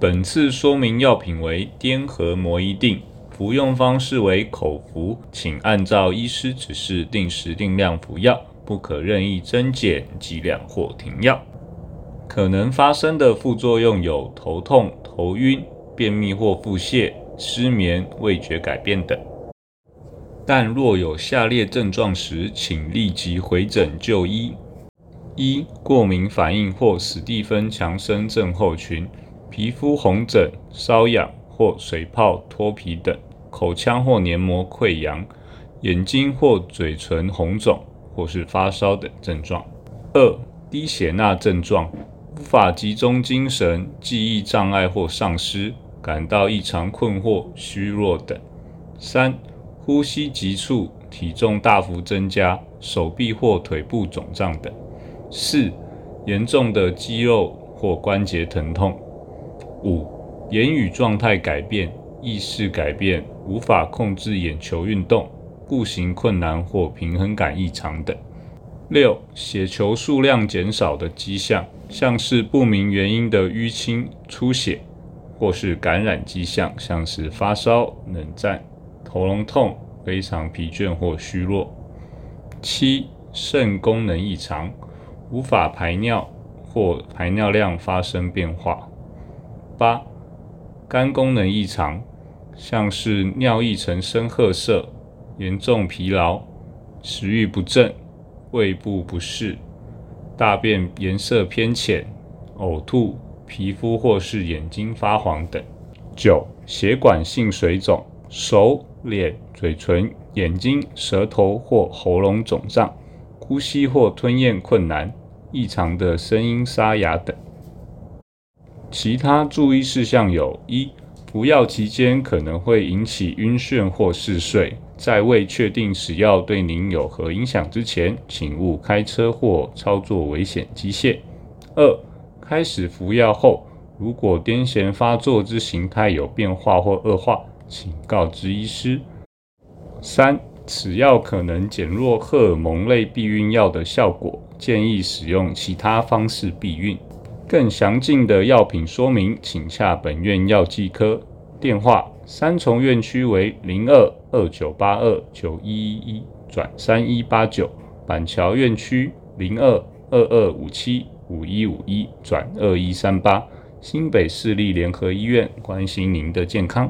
本次说明药品为滇和摩一定，服用方式为口服，请按照医师指示定时定量服药，不可任意增减剂量或停药。可能发生的副作用有头痛、头晕、便秘或腹泻、失眠、味觉改变等。但若有下列症状时，请立即回诊就医。一、过敏反应或史蒂芬强生症候群，皮肤红疹、瘙痒或水泡、脱皮等；口腔或黏膜溃疡，眼睛或嘴唇红肿，或是发烧等症状。二、低血钠症状，无法集中精神、记忆障碍或丧失，感到异常困惑、虚弱等。三、呼吸急促、体重大幅增加、手臂或腿部肿胀等。四、严重的肌肉或关节疼痛。五、言语状态改变、意识改变、无法控制眼球运动、步行困难或平衡感异常等。六、血球数量减少的迹象，像是不明原因的淤青、出血，或是感染迹象，像是发烧、冷战、喉咙痛、非常疲倦或虚弱。七、肾功能异常。无法排尿或排尿量发生变化。八、肝功能异常，像是尿液呈深褐色、严重疲劳、食欲不振、胃部不适、大便颜色偏浅、呕吐、皮肤或是眼睛发黄等。九、血管性水肿，手、脸、嘴唇、眼睛、舌头或喉咙肿胀，呼吸或吞咽困难。异常的声音沙哑等。其他注意事项有：一、服药期间可能会引起晕眩或嗜睡，在未确定使药对您有何影响之前，请勿开车或操作危险机械。二、开始服药后，如果癫痫发作之形态有变化或恶化，请告知医师。三、此药可能减弱荷尔蒙类避孕药的效果，建议使用其他方式避孕。更详尽的药品说明，请洽本院药剂科。电话：三重院区为零二二九八二九一一一转三一八九，板桥院区零二二二五七五一五一转二一三八。新北市立联合医院，关心您的健康。